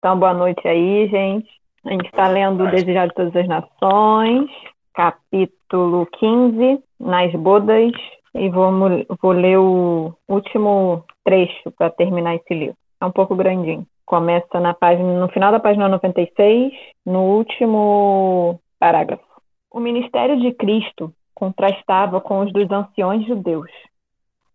Então, boa noite aí, gente. A gente está lendo o Desejar de Todas as Nações, capítulo 15, Nas Bodas, e vou, vou ler o último trecho para terminar esse livro. É um pouco grandinho. Começa na página, no final da página 96, no último parágrafo. O ministério de Cristo contrastava com os dos anciões judeus.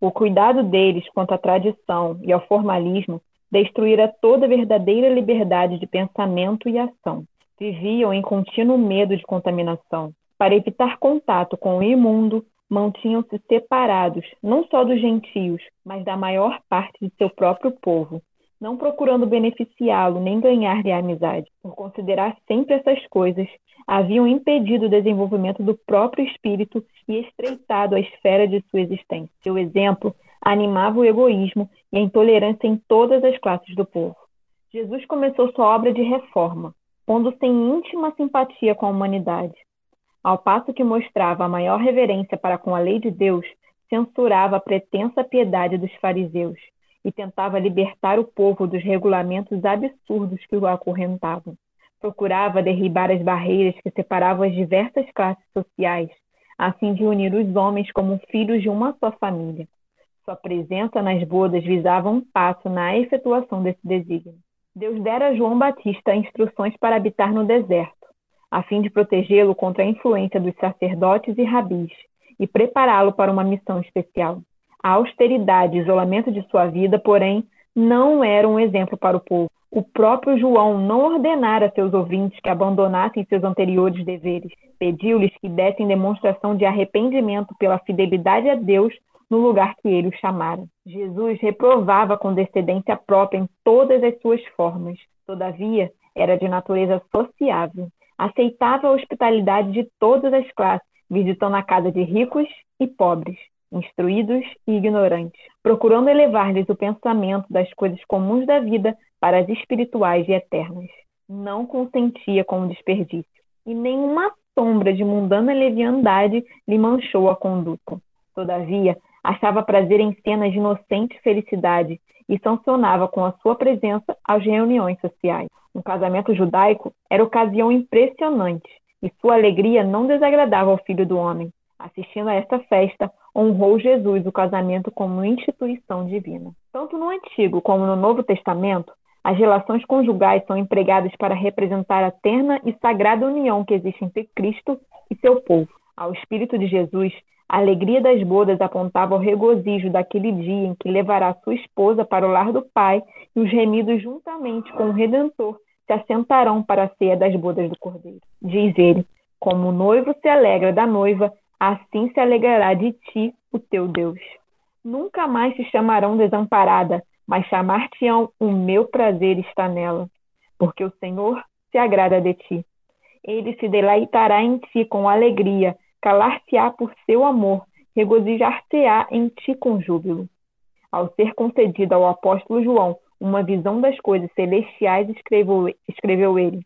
O cuidado deles quanto à tradição e ao formalismo destruíra toda verdadeira liberdade de pensamento e ação. Viviam em contínuo medo de contaminação. Para evitar contato com o imundo, mantinham-se separados, não só dos gentios, mas da maior parte de seu próprio povo, não procurando beneficiá-lo nem ganhar-lhe a amizade. Por considerar sempre essas coisas, haviam impedido o desenvolvimento do próprio espírito e estreitado a esfera de sua existência. Seu exemplo animava o egoísmo e a intolerância em todas as classes do povo. Jesus começou sua obra de reforma, pondo-se em íntima simpatia com a humanidade. Ao passo que mostrava a maior reverência para com a lei de Deus, censurava a pretensa piedade dos fariseus e tentava libertar o povo dos regulamentos absurdos que o acorrentavam. Procurava derribar as barreiras que separavam as diversas classes sociais, a fim de unir os homens como filhos de uma só família. Sua presença nas bodas visava um passo na efetuação desse desígnio. Deus dera a João Batista instruções para habitar no deserto, a fim de protegê-lo contra a influência dos sacerdotes e rabis e prepará-lo para uma missão especial. A austeridade e isolamento de sua vida, porém, não eram um exemplo para o povo. O próprio João não ordenara a seus ouvintes que abandonassem seus anteriores deveres. Pediu-lhes que dessem demonstração de arrependimento pela fidelidade a Deus no lugar que ele o chamara. Jesus reprovava com descendência própria em todas as suas formas. Todavia, era de natureza sociável. Aceitava a hospitalidade de todas as classes, visitando a casa de ricos e pobres, instruídos e ignorantes, procurando elevar-lhes o pensamento das coisas comuns da vida para as espirituais e eternas. Não consentia com o desperdício, e nenhuma sombra de mundana leviandade lhe manchou a conduta. Todavia, achava prazer em cenas de inocente felicidade e sancionava com a sua presença as reuniões sociais. Um casamento judaico era ocasião impressionante e sua alegria não desagradava ao filho do homem. Assistindo a esta festa, honrou Jesus o casamento como instituição divina. Tanto no Antigo como no Novo Testamento, as relações conjugais são empregadas para representar a terna e sagrada união que existe entre Cristo e seu povo. Ao Espírito de Jesus, a alegria das bodas apontava ao regozijo daquele dia em que levará sua esposa para o lar do Pai e os remidos juntamente com o Redentor se assentarão para a ceia das bodas do Cordeiro. Diz ele: Como o noivo se alegra da noiva, assim se alegrará de ti o teu Deus. Nunca mais te chamarão desamparada, mas chamar-te-ão o meu prazer está nela, porque o Senhor se agrada de ti. Ele se deleitará em ti com alegria calar-se-á por seu amor, regozijar-se-á em ti com júbilo. Ao ser concedida ao apóstolo João uma visão das coisas celestiais, escreveu, escreveu ele,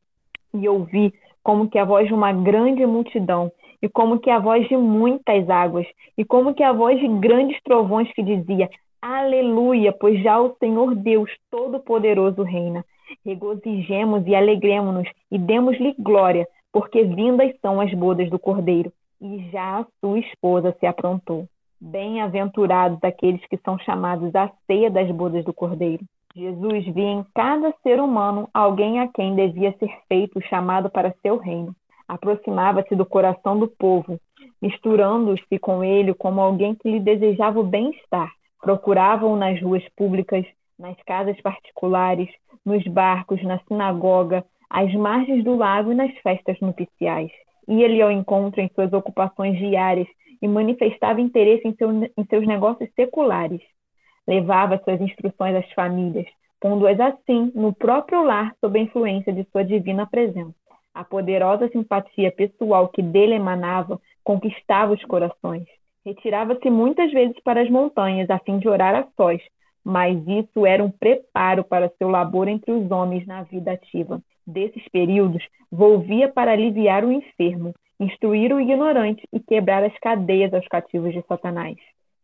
e ouvi como que a voz de uma grande multidão, e como que a voz de muitas águas, e como que a voz de grandes trovões que dizia: Aleluia, pois já o Senhor Deus Todo-Poderoso reina. Regozijemos e alegremos-nos e demos-lhe glória, porque vindas são as bodas do Cordeiro e já a sua esposa se aprontou. Bem-aventurados aqueles que são chamados à ceia das bodas do Cordeiro. Jesus via em cada ser humano alguém a quem devia ser feito o chamado para seu reino. Aproximava-se do coração do povo, misturando-se com ele como alguém que lhe desejava o bem-estar. Procuravam nas ruas públicas, nas casas particulares, nos barcos, na sinagoga, às margens do lago e nas festas nupciais ia-lhe ao encontro em suas ocupações diárias e manifestava interesse em, seu, em seus negócios seculares. levava suas instruções às famílias, pondo-as assim no próprio lar sob a influência de sua divina presença. A poderosa simpatia pessoal que dele emanava conquistava os corações. Retirava-se muitas vezes para as montanhas a fim de orar a sós, mas isso era um preparo para seu labor entre os homens na vida ativa. Desses períodos, volvia para aliviar o enfermo, instruir o ignorante e quebrar as cadeias aos cativos de Satanás.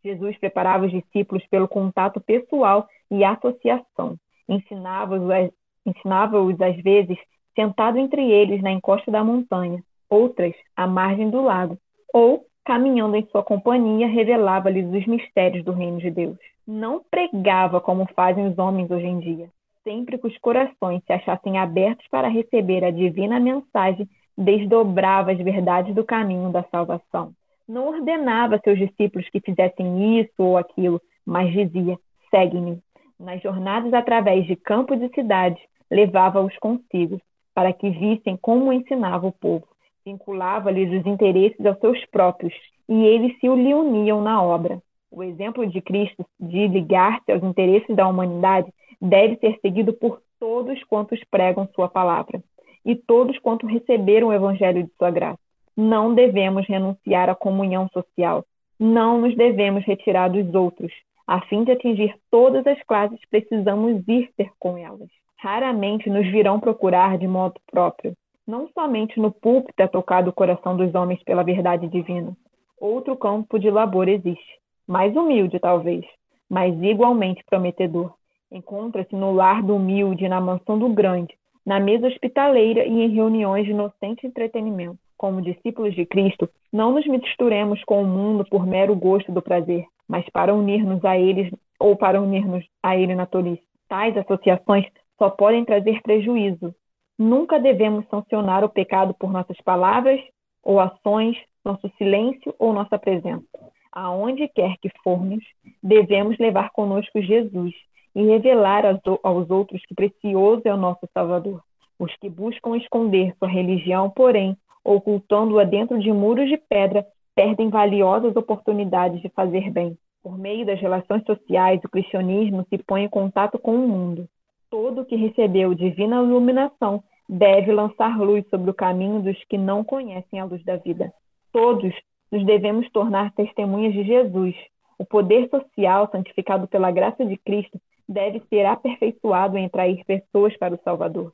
Jesus preparava os discípulos pelo contato pessoal e associação. Ensinava-os, ensinava-os às vezes, sentado entre eles na encosta da montanha, outras à margem do lago, ou, caminhando em sua companhia, revelava-lhes os mistérios do reino de Deus. Não pregava como fazem os homens hoje em dia. Sempre que os corações se achassem abertos para receber a divina mensagem, desdobrava as verdades do caminho da salvação. Não ordenava a seus discípulos que fizessem isso ou aquilo, mas dizia: segue-me. Nas jornadas através de campos e cidades, levava-os consigo, para que vissem como ensinava o povo. Vinculava-lhes os interesses aos seus próprios, e eles se lhe uniam na obra. O exemplo de Cristo de ligar-se aos interesses da humanidade deve ser seguido por todos quantos pregam sua palavra e todos quantos receberam o evangelho de sua graça. Não devemos renunciar à comunhão social. Não nos devemos retirar dos outros. A fim de atingir todas as classes, precisamos ir ter com elas raramente nos virão procurar de modo próprio. Não somente no púlpito é tocado o coração dos homens pela verdade divina. Outro campo de labor existe, mais humilde talvez, mas igualmente prometedor. Encontra-se no lar do humilde, na mansão do grande, na mesa hospitaleira e em reuniões de inocente entretenimento. Como discípulos de Cristo, não nos misturemos com o mundo por mero gosto do prazer, mas para unir-nos a eles ou para unir-nos a ele na tolice. Tais associações só podem trazer prejuízo. Nunca devemos sancionar o pecado por nossas palavras ou ações, nosso silêncio ou nossa presença. Aonde quer que formos, devemos levar conosco Jesus e revelar aos outros que precioso é o nosso Salvador. Os que buscam esconder sua religião, porém, ocultando-a dentro de muros de pedra, perdem valiosas oportunidades de fazer bem. Por meio das relações sociais, o cristianismo se põe em contato com o mundo todo que recebeu divina iluminação deve lançar luz sobre o caminho dos que não conhecem a luz da vida. Todos nos devemos tornar testemunhas de Jesus. O poder social, santificado pela graça de Cristo, deve ser aperfeiçoado em atrair pessoas para o Salvador.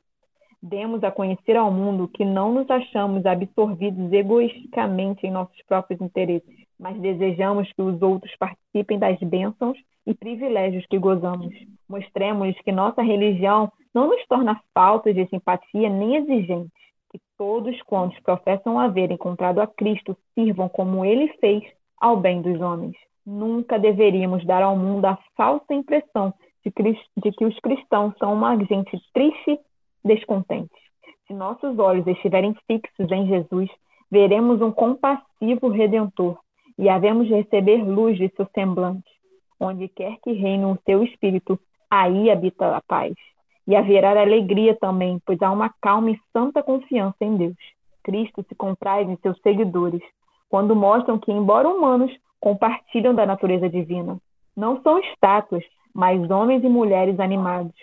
Demos a conhecer ao mundo que não nos achamos absorvidos egoisticamente em nossos próprios interesses, mas desejamos que os outros participem das bênçãos e privilégios que gozamos. Mostremos que nossa religião não nos torna falta de simpatia nem exigentes. Que todos quantos professam haver encontrado a Cristo sirvam como ele fez ao bem dos homens. Nunca deveríamos dar ao mundo a falsa impressão de, de que os cristãos são uma gente triste, descontente. Se nossos olhos estiverem fixos em Jesus, veremos um compassivo redentor e havemos receber luz de seu semblante. Onde quer que reine o seu espírito, aí habita a paz. E haverá alegria também, pois há uma calma e santa confiança em Deus. Cristo se compraz em seus seguidores, quando mostram que, embora humanos, compartilham da natureza divina. Não são estátuas, mas homens e mulheres animados.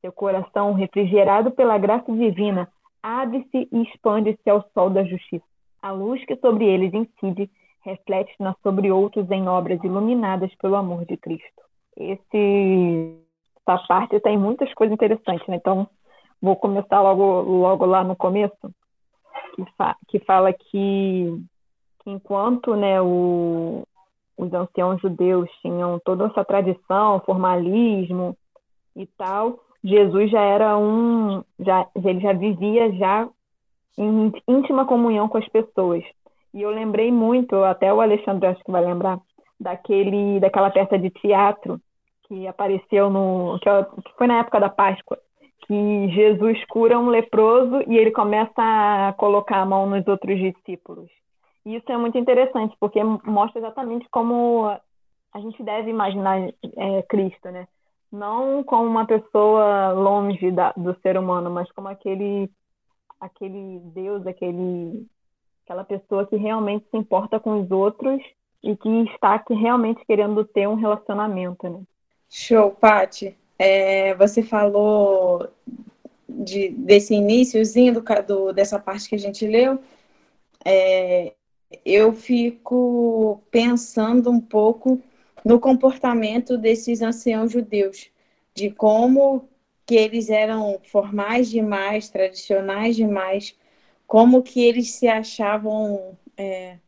Seu coração, refrigerado pela graça divina, abre-se e expande-se ao sol da justiça. A luz que sobre eles incide reflete-na sobre outros em obras iluminadas pelo amor de Cristo. Esse, essa parte tem muitas coisas interessantes, né? Então, vou começar logo, logo lá no começo, que, fa que fala que, enquanto né, o, os anciãos judeus tinham toda essa tradição, formalismo e tal, Jesus já era um, já, ele já vivia já em íntima comunhão com as pessoas. E eu lembrei muito, até o Alexandre acho que vai lembrar, daquele, daquela peça de teatro que apareceu no. que foi na época da Páscoa, que Jesus cura um leproso e ele começa a colocar a mão nos outros discípulos. E isso é muito interessante, porque mostra exatamente como a gente deve imaginar é, Cristo, né? Não como uma pessoa longe da, do ser humano, mas como aquele, aquele Deus, aquele aquela pessoa que realmente se importa com os outros e que está aqui realmente querendo ter um relacionamento, né? Show, Pati. É, você falou de, desse iníciozinho do, do, dessa parte que a gente leu. É, eu fico pensando um pouco no comportamento desses anciãos judeus, de como que eles eram formais demais, tradicionais demais, como que eles se achavam é,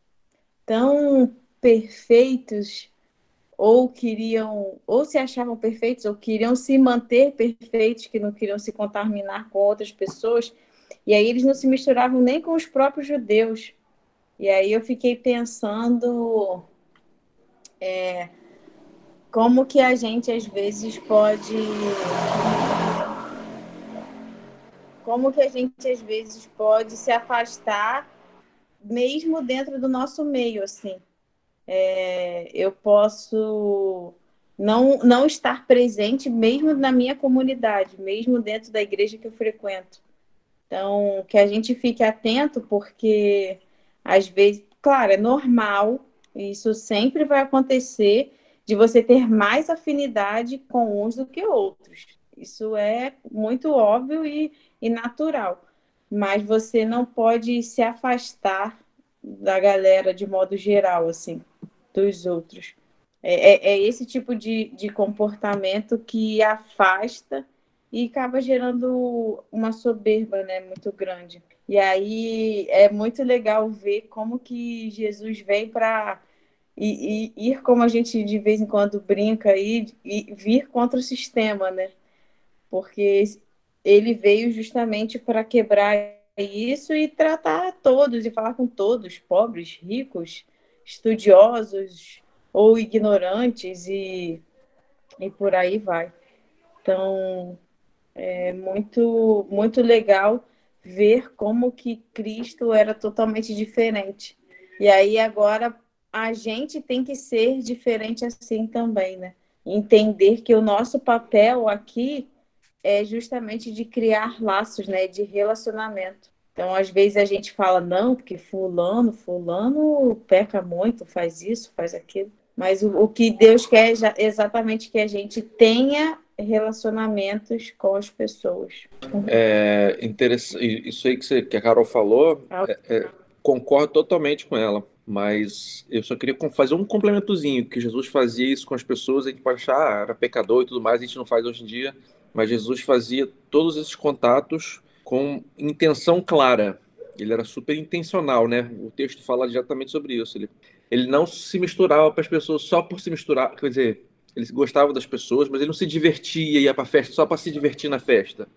tão perfeitos ou queriam ou se achavam perfeitos ou queriam se manter perfeitos, que não queriam se contaminar com outras pessoas. E aí eles não se misturavam nem com os próprios judeus. E aí eu fiquei pensando é, como que a gente às vezes pode como que a gente às vezes pode se afastar mesmo dentro do nosso meio assim. É, eu posso não não estar presente mesmo na minha comunidade mesmo dentro da igreja que eu frequento. Então que a gente fique atento porque às vezes claro é normal isso sempre vai acontecer de você ter mais afinidade com uns do que outros isso é muito óbvio e, e natural. Mas você não pode se afastar da galera de modo geral, assim, dos outros. É, é, é esse tipo de, de comportamento que afasta e acaba gerando uma soberba, né, muito grande. E aí é muito legal ver como que Jesus vem para e, e, ir como a gente de vez em quando brinca e, e vir contra o sistema, né? porque ele veio justamente para quebrar isso e tratar todos e falar com todos, pobres, ricos, estudiosos ou ignorantes e, e por aí vai. Então, é muito muito legal ver como que Cristo era totalmente diferente. E aí agora a gente tem que ser diferente assim também, né? Entender que o nosso papel aqui é justamente de criar laços, né, de relacionamento. Então, às vezes a gente fala, não, porque fulano, fulano peca muito, faz isso, faz aquilo. Mas o, o que Deus quer é exatamente que a gente tenha relacionamentos com as pessoas. É interessante, isso aí que, você, que a Carol falou, é, é, concordo totalmente com ela. Mas eu só queria fazer um complementozinho, que Jesus fazia isso com as pessoas, a gente pode achar, ah, era pecador e tudo mais, a gente não faz hoje em dia mas Jesus fazia todos esses contatos com intenção clara. Ele era super intencional, né? O texto fala exatamente sobre isso. Ele, ele não se misturava para as pessoas só por se misturar, quer dizer, ele gostava das pessoas, mas ele não se divertia, ia para festa só para se divertir na festa.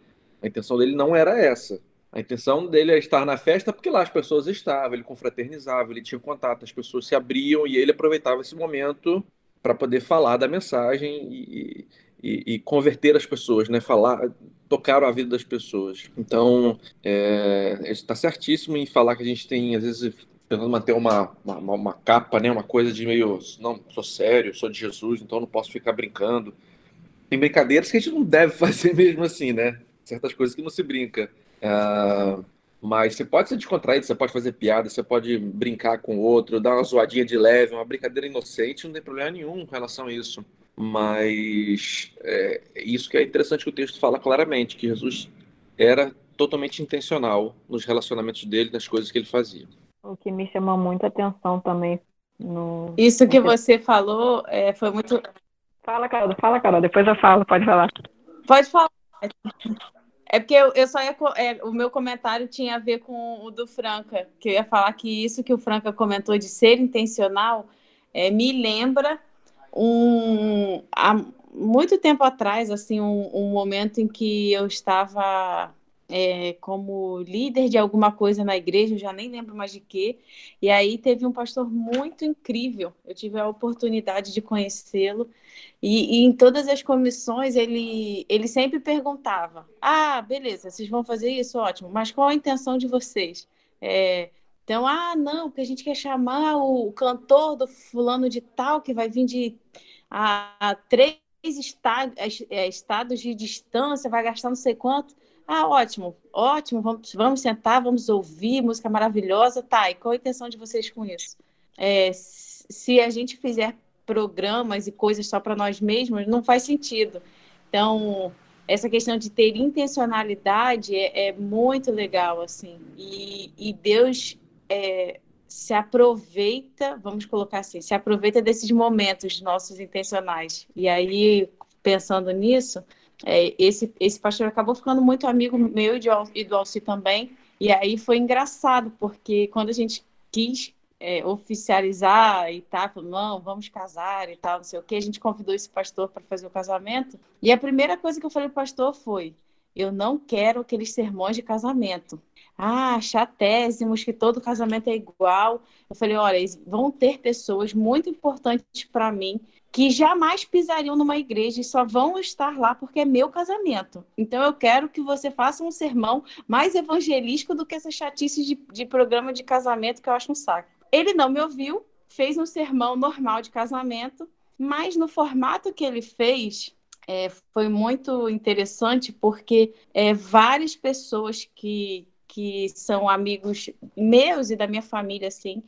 A intenção dele não era essa. A intenção dele era estar na festa porque lá as pessoas estavam, ele confraternizava, ele tinha contato, as pessoas se abriam e ele aproveitava esse momento para poder falar da mensagem e, e, e, converter as pessoas, né? Falar, tocar a vida das pessoas. Então, é, está certíssimo em falar que a gente tem, às vezes, tentando manter uma, uma, uma, capa, né? Uma coisa de meio, não, sou sério, sou de Jesus, então não posso ficar brincando. Tem brincadeiras que a gente não deve fazer mesmo assim, né? Certas coisas que não se brinca. Uh, mas você pode ser descontraído, você pode fazer piada, você pode brincar com o outro, dar uma zoadinha de leve, uma brincadeira inocente, não tem problema nenhum com relação a isso. Mas é, isso que é interessante que o texto fala claramente, que Jesus era totalmente intencional nos relacionamentos dele, nas coisas que ele fazia. O que me chamou muita atenção também no... Isso que você falou é, foi muito... Fala, Carol, fala, Carol, depois eu falo, pode falar. Pode falar. É porque eu, eu só ia. É, o meu comentário tinha a ver com o do Franca, que eu ia falar que isso que o Franca comentou de ser intencional é, me lembra um há muito tempo atrás, assim, um, um momento em que eu estava é, como líder de alguma coisa na igreja, eu já nem lembro mais de quê. E aí teve um pastor muito incrível. Eu tive a oportunidade de conhecê-lo. E, e, em todas as comissões ele, ele sempre perguntava: Ah, beleza, vocês vão fazer isso? Ótimo, mas qual a intenção de vocês? É, então, ah, não, porque a gente quer chamar o cantor do fulano de tal, que vai vir de a, a três estados, estados de distância, vai gastar não sei quanto. Ah, ótimo, ótimo, vamos, vamos sentar, vamos ouvir, música maravilhosa. Tá, e qual a intenção de vocês com isso? É, se a gente fizer programas e coisas só para nós mesmos não faz sentido. Então, essa questão de ter intencionalidade é, é muito legal, assim. E, e Deus é, se aproveita, vamos colocar assim, se aproveita desses momentos nossos intencionais. E aí, pensando nisso, é, esse, esse pastor acabou ficando muito amigo meu e do Alci também. E aí foi engraçado, porque quando a gente quis é, oficializar e tal, falou, não, vamos casar e tal, não sei o que, a gente convidou esse pastor para fazer o casamento. E a primeira coisa que eu falei para o pastor foi: eu não quero aqueles sermões de casamento. Ah, chatésimos, que todo casamento é igual. Eu falei: olha, vão ter pessoas muito importantes para mim que jamais pisariam numa igreja e só vão estar lá porque é meu casamento. Então eu quero que você faça um sermão mais evangelístico do que essa chatice de, de programa de casamento que eu acho um saco. Ele não me ouviu, fez um sermão normal de casamento, mas no formato que ele fez, é, foi muito interessante porque é, várias pessoas que, que são amigos meus e da minha família, assim,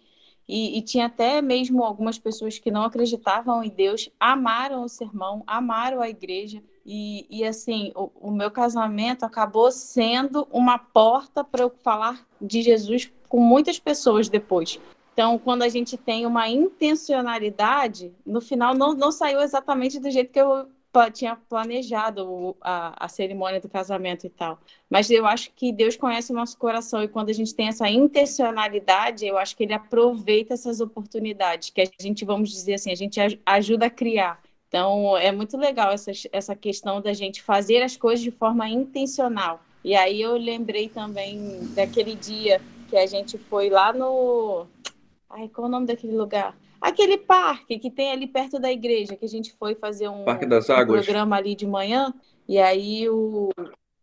e, e, tinha até mesmo algumas pessoas que não acreditavam em Deus, amaram o sermão, amaram a igreja. E, e assim, o, o meu casamento acabou sendo uma porta para eu falar de Jesus com muitas pessoas depois. Então, quando a gente tem uma intencionalidade, no final não, não saiu exatamente do jeito que eu tinha planejado a, a cerimônia do casamento e tal. Mas eu acho que Deus conhece o nosso coração e quando a gente tem essa intencionalidade, eu acho que Ele aproveita essas oportunidades, que a gente, vamos dizer assim, a gente ajuda a criar. Então, é muito legal essa, essa questão da gente fazer as coisas de forma intencional. E aí eu lembrei também daquele dia que a gente foi lá no Ai, qual é o nome daquele lugar? Aquele parque que tem ali perto da igreja, que a gente foi fazer um, parque das Águas. Um programa ali de manhã. E aí o.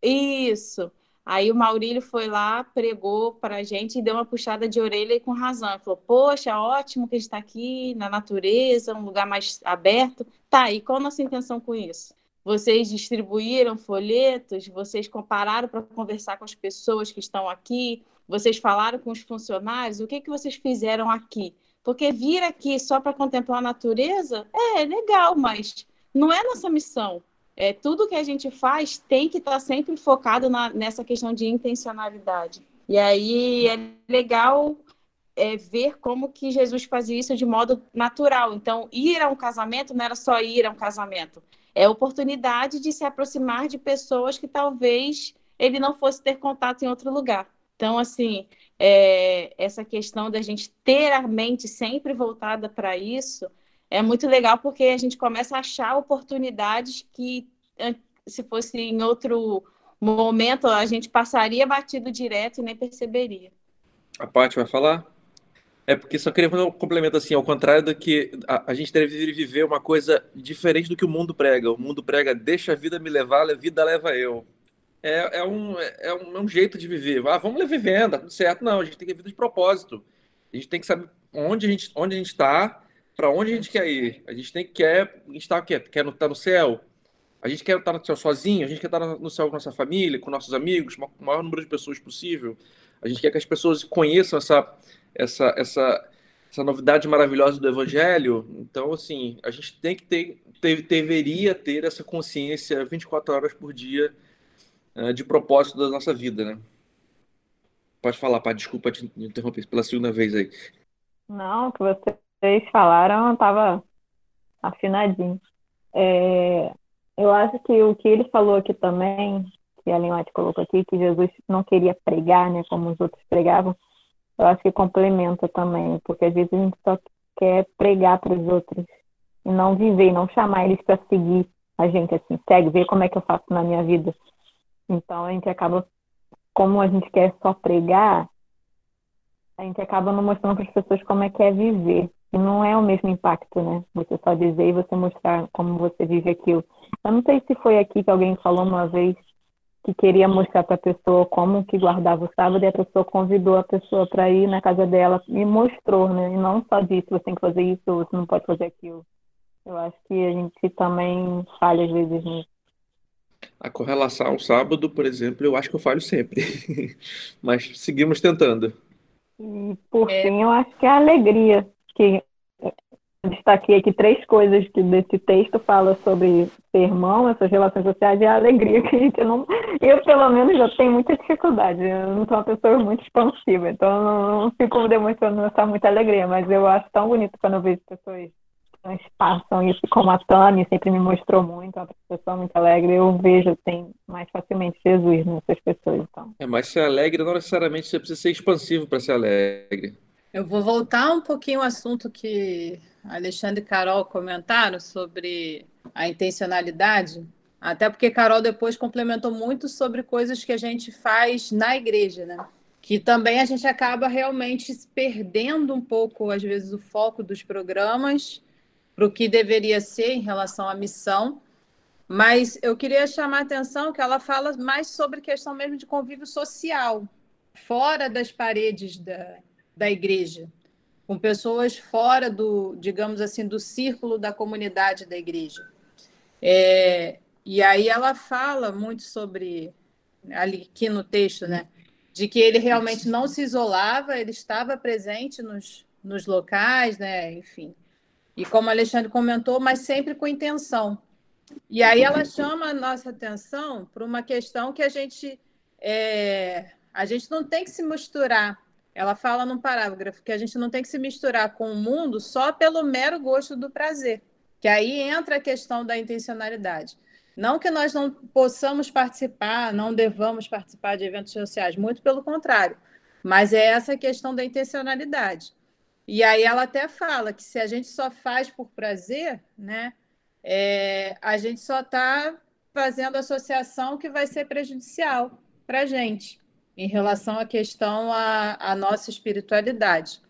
Isso. Aí o Maurílio foi lá, pregou para a gente e deu uma puxada de orelha e com razão. Ele falou: Poxa, ótimo que a gente está aqui na natureza, um lugar mais aberto. Tá, e qual a nossa intenção com isso? Vocês distribuíram folhetos, vocês compararam para conversar com as pessoas que estão aqui, vocês falaram com os funcionários, o que, que vocês fizeram aqui? Porque vir aqui só para contemplar a natureza é legal, mas não é nossa missão. É, tudo que a gente faz tem que estar tá sempre focado na, nessa questão de intencionalidade. E aí é legal é, ver como que Jesus fazia isso de modo natural. Então, ir a um casamento não era só ir a um casamento. É oportunidade de se aproximar de pessoas que talvez ele não fosse ter contato em outro lugar. Então, assim, é, essa questão da gente ter a mente sempre voltada para isso é muito legal porque a gente começa a achar oportunidades que, se fosse em outro momento, a gente passaria batido direto e nem perceberia. A Paty vai falar? É porque só queria fazer um complemento assim, ao contrário do que a, a, gente deve viver uma coisa diferente do que o mundo prega. O mundo prega, deixa a vida me levar, a vida leva eu é, é, um, é, um, é um jeito de viver. Ah, vamos vivendo, tudo certo. Não, a gente tem que viver de propósito. A gente tem que saber onde a gente onde a gente está, para onde a gente quer ir. A gente tem que quer, a gente tá, quer, estar no céu. A gente quer estar no céu sozinho, a gente quer estar no céu com nossa família, com nossos amigos, com o maior número de pessoas possível. A gente quer que as pessoas conheçam essa, essa, essa, essa novidade maravilhosa do Evangelho. Então, assim, a gente tem que ter, ter deveria ter essa consciência 24 horas por dia é, de propósito da nossa vida, né? Pode falar, pá, desculpa te interromper pela segunda vez aí. Não, o que vocês falaram estava afinadinho. É, eu acho que o que ele falou aqui também, que a Ellen White colocou aqui, que Jesus não queria pregar, né, como os outros pregavam, eu acho que complementa também, porque às vezes a gente só quer pregar para os outros e não viver, não chamar eles para seguir a gente assim, segue, vê como é que eu faço na minha vida. Então a gente acaba, como a gente quer só pregar, a gente acaba não mostrando para as pessoas como é que é viver. E não é o mesmo impacto, né? Você só dizer e você mostrar como você vive aquilo. Eu não sei se foi aqui que alguém falou uma vez que queria mostrar para a pessoa como que guardava o sábado e a pessoa convidou a pessoa para ir na casa dela e mostrou, né? E não só disse você tem que fazer isso, você não pode fazer aquilo. Eu acho que a gente também falha às vezes nisso. A correlação ao sábado, por exemplo, eu acho que eu falho sempre. Mas seguimos tentando. Por é. fim, eu acho que é a alegria que destaquei aqui três coisas que desse texto fala sobre ser irmão, essas relações sociais e a alegria que a gente não. Eu, pelo menos, já tenho muita dificuldade. Eu não sou uma pessoa muito expansiva, então não, não fico demonstrando essa muita alegria, mas eu acho tão bonito quando eu vejo pessoas passam isso, como a Tami sempre me mostrou muito, uma pessoa muito alegre, eu vejo assim, mais facilmente Jesus nessas pessoas. Então. É, mas ser alegre não necessariamente você precisa ser expansivo para ser alegre. Eu vou voltar um pouquinho ao assunto que Alexandre e Carol comentaram sobre a intencionalidade, até porque Carol depois complementou muito sobre coisas que a gente faz na igreja, né? Que também a gente acaba realmente perdendo um pouco, às vezes, o foco dos programas para o que deveria ser em relação à missão. Mas eu queria chamar a atenção que ela fala mais sobre questão mesmo de convívio social, fora das paredes da, da igreja, com pessoas fora do, digamos assim, do círculo da comunidade da igreja. É, e aí ela fala muito sobre, ali aqui no texto, né, de que ele realmente não se isolava, ele estava presente nos, nos locais, né, enfim, e como a Alexandre comentou, mas sempre com intenção. E aí ela chama a nossa atenção para uma questão que a gente é, a gente não tem que se misturar. Ela fala num parágrafo que a gente não tem que se misturar com o mundo só pelo mero gosto do prazer. Que aí entra a questão da intencionalidade. Não que nós não possamos participar, não devamos participar de eventos sociais, muito pelo contrário. Mas é essa questão da intencionalidade. E aí ela até fala que se a gente só faz por prazer, né, é, a gente só está fazendo associação que vai ser prejudicial para a gente em relação à questão à nossa espiritualidade.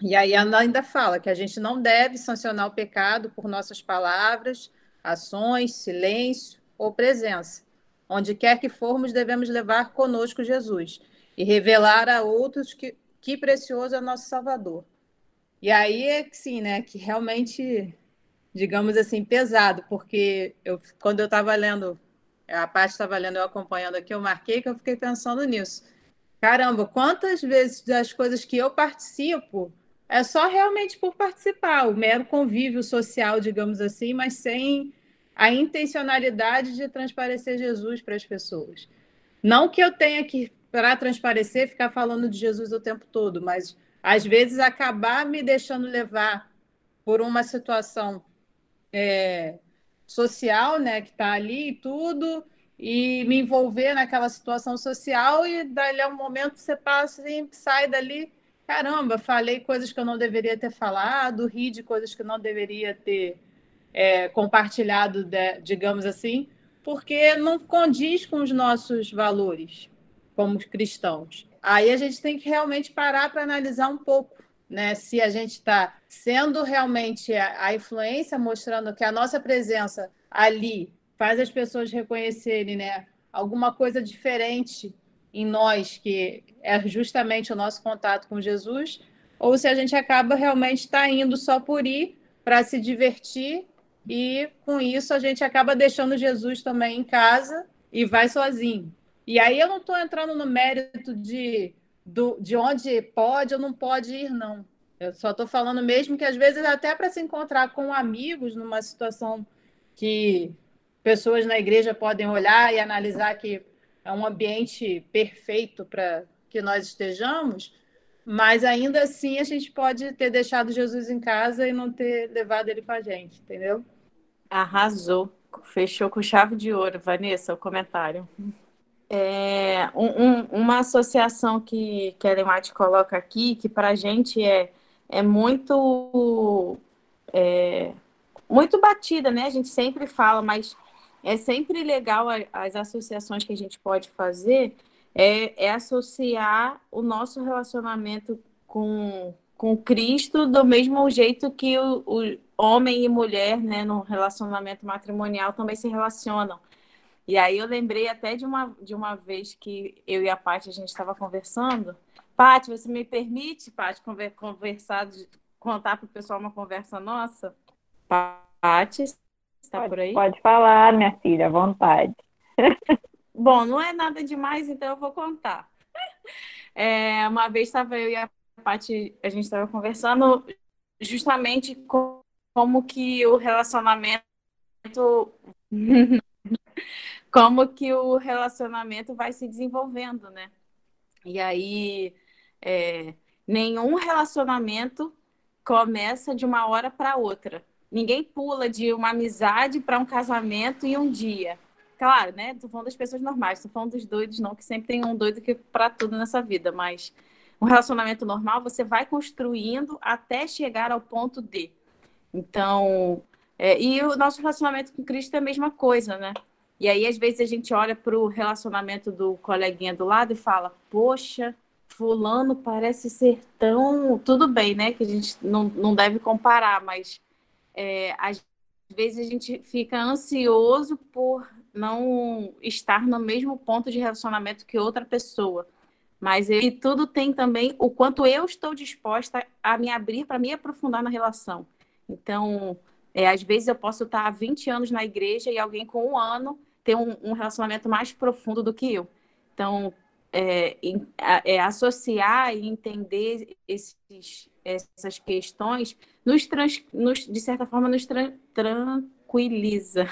E aí ela ainda fala que a gente não deve sancionar o pecado por nossas palavras, ações, silêncio ou presença. Onde quer que formos, devemos levar conosco Jesus e revelar a outros que, que precioso é nosso Salvador. E aí é que sim, né? Que realmente, digamos assim, pesado, porque eu, quando eu estava lendo, a parte estava lendo, eu acompanhando aqui, eu marquei que eu fiquei pensando nisso. Caramba, quantas vezes das coisas que eu participo é só realmente por participar, o mero convívio social, digamos assim, mas sem a intencionalidade de transparecer Jesus para as pessoas. Não que eu tenha que, para transparecer, ficar falando de Jesus o tempo todo, mas às vezes acabar me deixando levar por uma situação é, social, né, que está ali e tudo, e me envolver naquela situação social e dali a um momento você passa e sai dali, caramba, falei coisas que eu não deveria ter falado, ri de coisas que eu não deveria ter é, compartilhado, de, digamos assim, porque não condiz com os nossos valores como cristãos aí a gente tem que realmente parar para analisar um pouco, né? Se a gente está sendo realmente a, a, influência, mostrando que a nossa presença ali faz as pessoas reconhecerem, né? Alguma coisa diferente em nós, que é justamente o nosso contato com Jesus, ou se a gente acaba realmente está indo só por ir para se divertir e com isso a gente acaba deixando Jesus também em casa e vai sozinho. E aí eu não estou entrando no mérito de, do, de onde pode ou não pode ir, não. Eu só estou falando mesmo que às vezes até para se encontrar com amigos numa situação que pessoas na igreja podem olhar e analisar que é um ambiente perfeito para que nós estejamos, mas ainda assim a gente pode ter deixado Jesus em casa e não ter levado ele com a gente, entendeu? Arrasou. Fechou com chave de ouro, Vanessa, o comentário é, um, uma associação que, que a Elemate coloca aqui, que para a gente é, é muito, é, muito batida, né? A gente sempre fala, mas é sempre legal as associações que a gente pode fazer, é, é associar o nosso relacionamento com, com Cristo do mesmo jeito que o, o homem e mulher, né, no relacionamento matrimonial também se relacionam. E aí eu lembrei até de uma, de uma vez que eu e a Paty a gente estava conversando. Paty, você me permite, Paty, conversar, contar para o pessoal uma conversa nossa? Paty, está por aí? Pode falar, minha filha, à vontade. Bom, não é nada demais, então eu vou contar. É, uma vez estava eu e a Paty, a gente estava conversando justamente com como que o relacionamento como que o relacionamento vai se desenvolvendo, né? E aí é, nenhum relacionamento começa de uma hora para outra. Ninguém pula de uma amizade para um casamento em um dia. Claro, né? Tô falando das pessoas normais, tô falando dos doidos, não, que sempre tem um doido que para tudo nessa vida, mas um relacionamento normal você vai construindo até chegar ao ponto de. Então, é, e o nosso relacionamento com Cristo é a mesma coisa, né? E aí, às vezes, a gente olha para o relacionamento do coleguinha do lado e fala: Poxa, Fulano parece ser tão. Tudo bem, né? Que a gente não, não deve comparar, mas é, às vezes a gente fica ansioso por não estar no mesmo ponto de relacionamento que outra pessoa. Mas e tudo tem também o quanto eu estou disposta a me abrir para me aprofundar na relação. Então, é, às vezes eu posso estar há 20 anos na igreja e alguém com um ano ter um, um relacionamento mais profundo do que eu. Então, é, é, associar e entender esses, essas questões nos, trans, nos, de certa forma nos tran, tranquiliza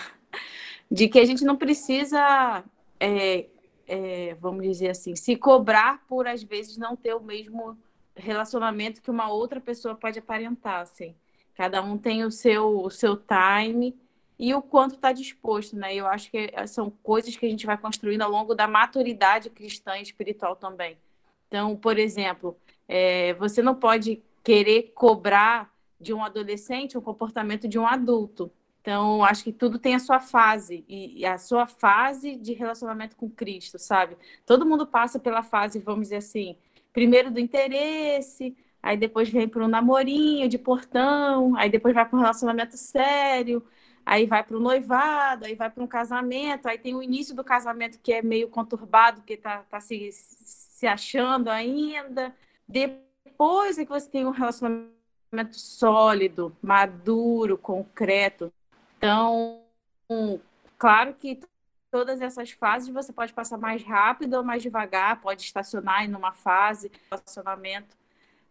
de que a gente não precisa é, é, vamos dizer assim se cobrar por às vezes não ter o mesmo relacionamento que uma outra pessoa pode aparentar assim cada um tem o seu o seu time e o quanto está disposto, né? Eu acho que são coisas que a gente vai construindo ao longo da maturidade cristã e espiritual também. Então, por exemplo, é, você não pode querer cobrar de um adolescente o comportamento de um adulto. Então, acho que tudo tem a sua fase e, a sua fase de relacionamento com Cristo, sabe? Todo mundo passa pela fase, vamos dizer assim, primeiro do interesse, aí depois vem para um namorinho de portão, aí depois vai para um relacionamento sério, aí vai para o noivado, aí vai para um casamento, aí tem o início do casamento que é meio conturbado, que está tá se, se achando ainda. Depois é que você tem um relacionamento sólido, maduro, concreto. Então, claro que todas essas fases você pode passar mais rápido ou mais devagar, pode estacionar em uma fase relacionamento,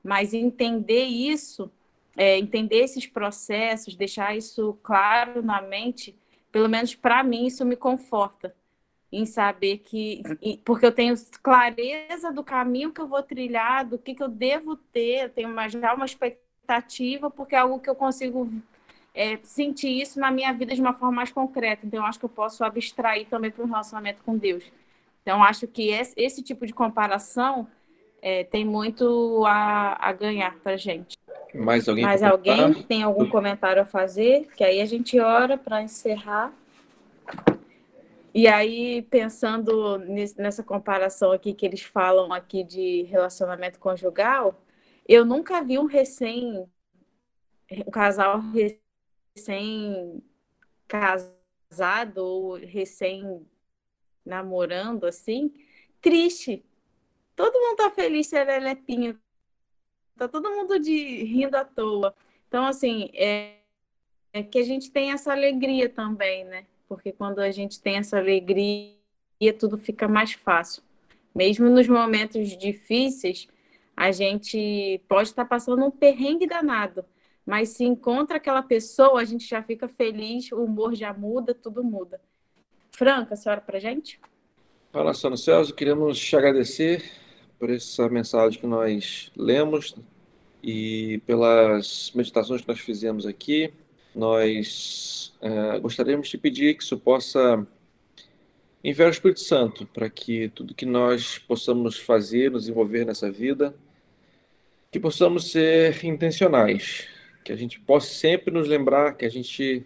mas entender isso é, entender esses processos, deixar isso claro na mente, pelo menos para mim, isso me conforta em saber que, porque eu tenho clareza do caminho que eu vou trilhar, do que, que eu devo ter, eu tenho uma, já uma expectativa, porque é algo que eu consigo é, sentir isso na minha vida de uma forma mais concreta. Então, acho que eu posso abstrair também para um relacionamento com Deus. Então, acho que esse, esse tipo de comparação é, tem muito a, a ganhar para gente. Mais alguém? Mais alguém tem algum comentário a fazer? Que aí a gente ora para encerrar. E aí, pensando nessa comparação aqui que eles falam aqui de relacionamento conjugal, eu nunca vi um recém, um casal recém casado ou recém namorando assim, triste. Todo mundo tá feliz, serelepinho, tá todo mundo de rindo à toa. Então, assim, é, é que a gente tem essa alegria também, né? Porque quando a gente tem essa alegria, tudo fica mais fácil. Mesmo nos momentos difíceis, a gente pode estar passando um perrengue danado, mas se encontra aquela pessoa, a gente já fica feliz, o humor já muda, tudo muda. Franca, a senhora para gente? Fala, Sano Celso, queremos te agradecer por essa mensagem que nós lemos e pelas meditações que nós fizemos aqui. Nós é, gostaríamos de pedir que isso possa enviar o Espírito Santo para que tudo que nós possamos fazer, nos envolver nessa vida, que possamos ser intencionais, que a gente possa sempre nos lembrar que a gente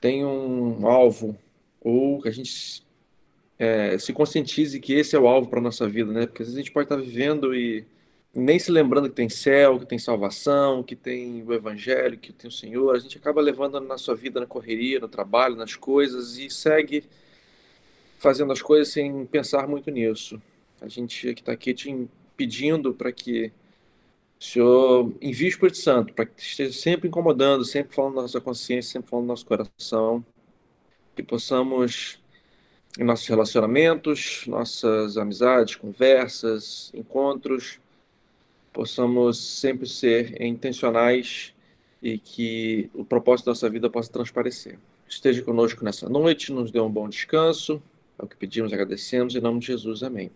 tem um alvo ou que a gente é, se conscientize que esse é o alvo para nossa vida, né? Porque às vezes a gente pode estar vivendo e nem se lembrando que tem céu, que tem salvação, que tem o evangelho, que tem o Senhor. A gente acaba levando na sua vida, na correria, no trabalho, nas coisas e segue fazendo as coisas sem pensar muito nisso. A gente que está aqui te pedindo para que o Senhor envie o Espírito Santo, para que esteja sempre incomodando, sempre falando nossa consciência, sempre falando no nosso coração, que possamos em nossos relacionamentos, nossas amizades, conversas, encontros, possamos sempre ser intencionais e que o propósito da nossa vida possa transparecer. Esteja conosco nessa noite, nos dê um bom descanso. É o que pedimos, agradecemos. Em nome de Jesus, amém.